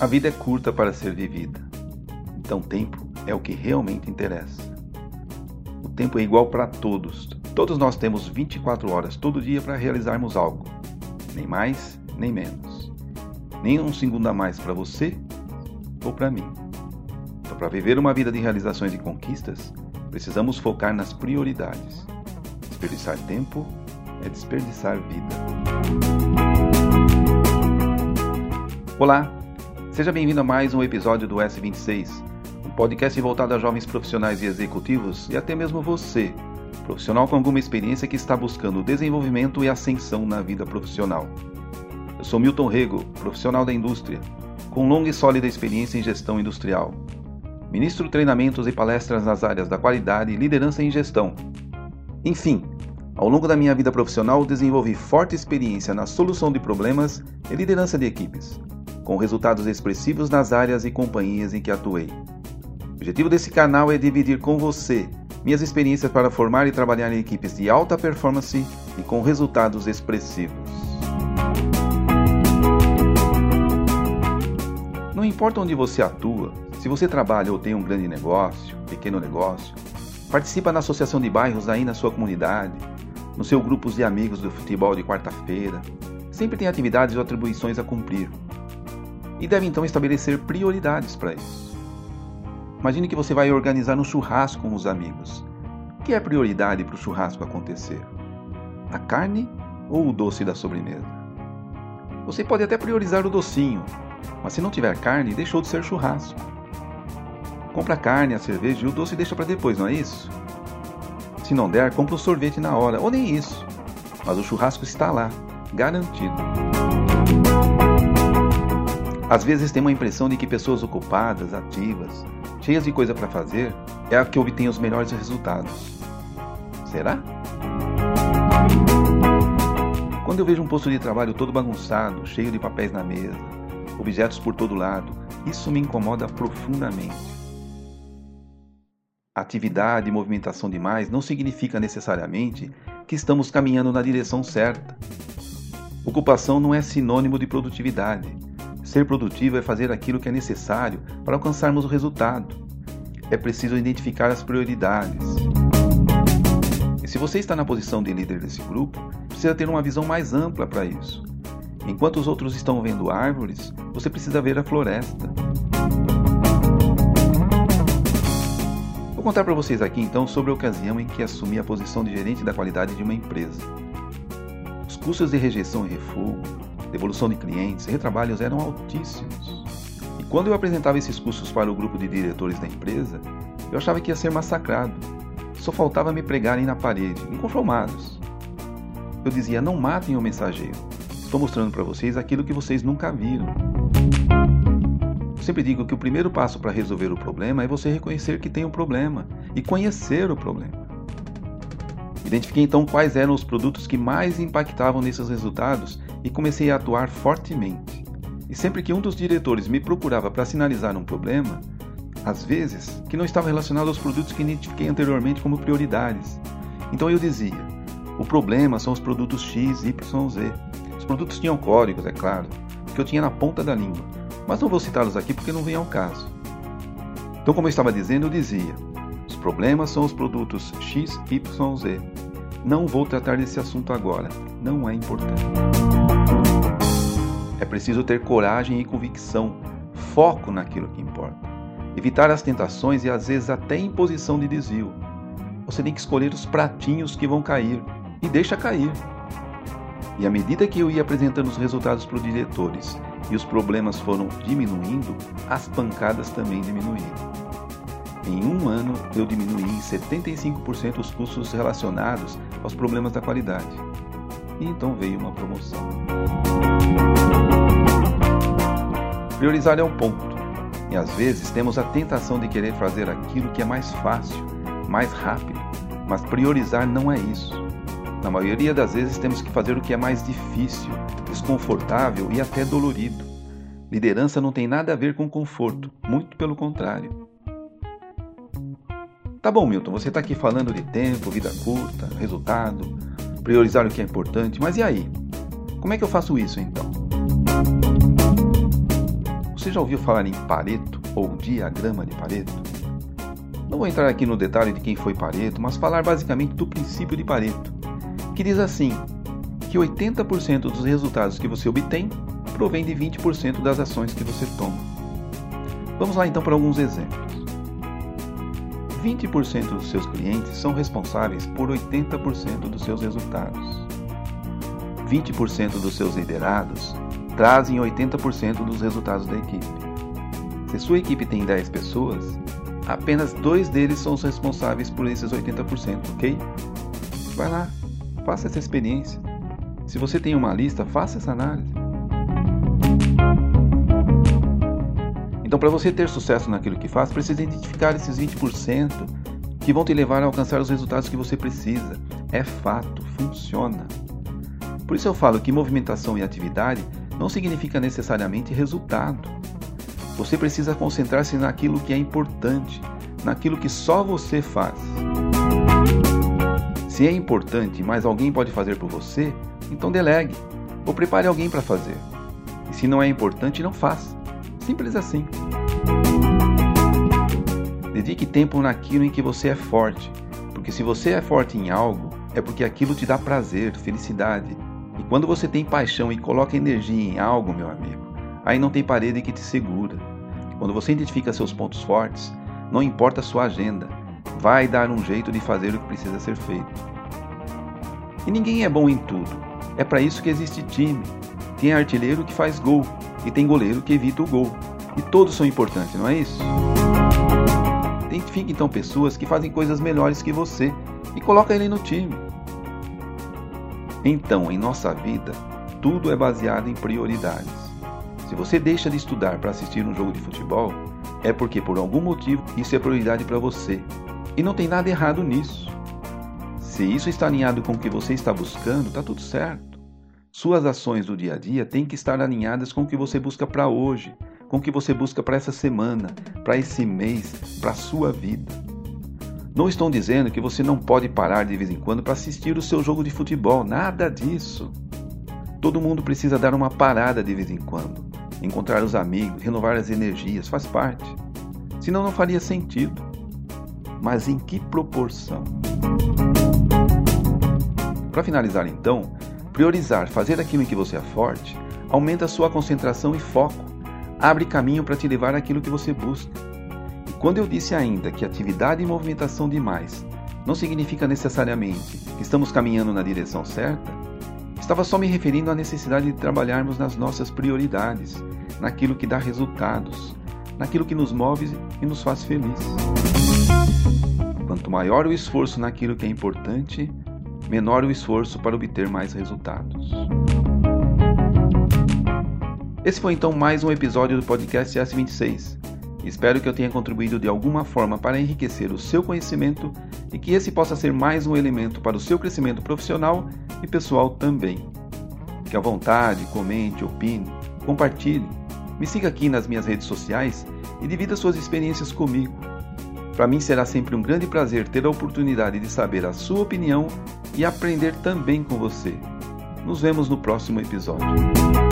A vida é curta para ser vivida, então tempo é o que realmente interessa. O tempo é igual para todos. Todos nós temos 24 horas todo dia para realizarmos algo, nem mais nem menos. Nem um segundo a mais para você ou para mim. Então, para viver uma vida de realizações e conquistas, precisamos focar nas prioridades. Desperdiçar tempo é desperdiçar vida. Olá, seja bem-vindo a mais um episódio do S26, um podcast voltado a jovens profissionais e executivos e até mesmo você, profissional com alguma experiência que está buscando desenvolvimento e ascensão na vida profissional. Eu sou Milton Rego, profissional da indústria, com longa e sólida experiência em gestão industrial. Ministro treinamentos e palestras nas áreas da qualidade, liderança e gestão. Enfim, ao longo da minha vida profissional, desenvolvi forte experiência na solução de problemas e liderança de equipes, com resultados expressivos nas áreas e companhias em que atuei. O objetivo desse canal é dividir com você minhas experiências para formar e trabalhar em equipes de alta performance e com resultados expressivos. Não importa onde você atua, se você trabalha ou tem um grande negócio, pequeno negócio, participa na associação de bairros aí na sua comunidade, no seu grupo de amigos do futebol de quarta-feira. Sempre tem atividades ou atribuições a cumprir. E deve então estabelecer prioridades para isso. Imagine que você vai organizar um churrasco com os amigos. O que é prioridade para o churrasco acontecer? A carne ou o doce da sobremesa? Você pode até priorizar o docinho, mas se não tiver carne, deixou de ser churrasco. Compra a carne, a cerveja e o doce deixa para depois, não é isso? Se não der, compra o sorvete na hora, ou nem isso. Mas o churrasco está lá, garantido. Às vezes tem uma impressão de que pessoas ocupadas, ativas, cheias de coisa para fazer, é a que obtém os melhores resultados. Será? Quando eu vejo um posto de trabalho todo bagunçado, cheio de papéis na mesa, objetos por todo lado, isso me incomoda profundamente. Atividade e movimentação demais não significa necessariamente que estamos caminhando na direção certa. Ocupação não é sinônimo de produtividade. Ser produtivo é fazer aquilo que é necessário para alcançarmos o resultado. É preciso identificar as prioridades. E se você está na posição de líder desse grupo, precisa ter uma visão mais ampla para isso. Enquanto os outros estão vendo árvores, você precisa ver a floresta. Contar para vocês aqui então sobre a ocasião em que assumi a posição de gerente da qualidade de uma empresa. Os custos de rejeição e refugo, devolução de clientes e retrabalhos eram altíssimos. E quando eu apresentava esses custos para o grupo de diretores da empresa, eu achava que ia ser massacrado. Só faltava me pregarem na parede, inconformados. Eu dizia: não matem o mensageiro. Estou mostrando para vocês aquilo que vocês nunca viram sempre digo que o primeiro passo para resolver o problema é você reconhecer que tem um problema e conhecer o problema. Identifiquei então quais eram os produtos que mais impactavam nesses resultados e comecei a atuar fortemente. E sempre que um dos diretores me procurava para sinalizar um problema, às vezes que não estava relacionado aos produtos que identifiquei anteriormente como prioridades, então eu dizia: o problema são os produtos X, Y, Z. Os produtos tinham códigos, é claro, que eu tinha na ponta da língua mas não vou citá-los aqui porque não vem ao caso. Então, como eu estava dizendo, eu dizia: os problemas são os produtos X, Y, Z. Não vou tratar desse assunto agora, não é importante. É preciso ter coragem e convicção, foco naquilo que importa. Evitar as tentações e às vezes até imposição de desvio. Você tem que escolher os pratinhos que vão cair e deixa cair. E à medida que eu ia apresentando os resultados para os diretores e os problemas foram diminuindo, as pancadas também diminuíram. Em um ano, eu diminuí em 75% os custos relacionados aos problemas da qualidade. E então veio uma promoção. Priorizar é um ponto, e às vezes temos a tentação de querer fazer aquilo que é mais fácil, mais rápido, mas priorizar não é isso. Na maioria das vezes temos que fazer o que é mais difícil, desconfortável e até dolorido. Liderança não tem nada a ver com conforto, muito pelo contrário. Tá bom, Milton, você está aqui falando de tempo, vida curta, resultado. priorizar o que é importante, mas e aí? Como é que eu faço isso então? Você já ouviu falar em Pareto ou diagrama de Pareto? Não vou entrar aqui no detalhe de quem foi Pareto, mas falar basicamente do princípio de Pareto, que diz assim: que 80% dos resultados que você obtém provém de 20% das ações que você toma. Vamos lá então para alguns exemplos. 20% dos seus clientes são responsáveis por 80% dos seus resultados. 20% dos seus liderados trazem 80% dos resultados da equipe. Se sua equipe tem 10 pessoas, apenas dois deles são os responsáveis por esses 80%, ok? Vai lá, faça essa experiência. Se você tem uma lista, faça essa análise. Então, para você ter sucesso naquilo que faz, precisa identificar esses 20% que vão te levar a alcançar os resultados que você precisa. É fato, funciona. Por isso eu falo que movimentação e atividade não significa necessariamente resultado. Você precisa concentrar-se naquilo que é importante, naquilo que só você faz. Se é importante, mas alguém pode fazer por você, então delegue ou prepare alguém para fazer. E se não é importante, não faça. Simples assim. Dedique tempo naquilo em que você é forte, porque se você é forte em algo, é porque aquilo te dá prazer, felicidade. E quando você tem paixão e coloca energia em algo, meu amigo, aí não tem parede que te segura. Quando você identifica seus pontos fortes, não importa a sua agenda, vai dar um jeito de fazer o que precisa ser feito. E ninguém é bom em tudo. É para isso que existe time. Tem artilheiro que faz gol e tem goleiro que evita o gol. E todos são importantes, não é isso? Identifique então pessoas que fazem coisas melhores que você e coloca ele no time. Então, em nossa vida, tudo é baseado em prioridades. Se você deixa de estudar para assistir um jogo de futebol, é porque por algum motivo isso é prioridade para você. E não tem nada errado nisso. Se isso está alinhado com o que você está buscando, está tudo certo. Suas ações do dia a dia têm que estar alinhadas com o que você busca para hoje, com o que você busca para essa semana, para esse mês, para a sua vida. Não estou dizendo que você não pode parar de vez em quando para assistir o seu jogo de futebol, nada disso. Todo mundo precisa dar uma parada de vez em quando, encontrar os amigos, renovar as energias, faz parte. Senão não faria sentido. Mas em que proporção? Para finalizar então, Priorizar, fazer aquilo em que você é forte, aumenta a sua concentração e foco, abre caminho para te levar àquilo que você busca. E quando eu disse ainda que atividade e movimentação demais não significa necessariamente que estamos caminhando na direção certa, estava só me referindo à necessidade de trabalharmos nas nossas prioridades, naquilo que dá resultados, naquilo que nos move e nos faz felizes. Quanto maior o esforço naquilo que é importante, menor o esforço para obter mais resultados. Esse foi então mais um episódio do podcast S26. Espero que eu tenha contribuído de alguma forma para enriquecer o seu conhecimento e que esse possa ser mais um elemento para o seu crescimento profissional e pessoal também. Fique à vontade, comente, opine, compartilhe. Me siga aqui nas minhas redes sociais e divida suas experiências comigo. Para mim será sempre um grande prazer ter a oportunidade de saber a sua opinião e aprender também com você. Nos vemos no próximo episódio.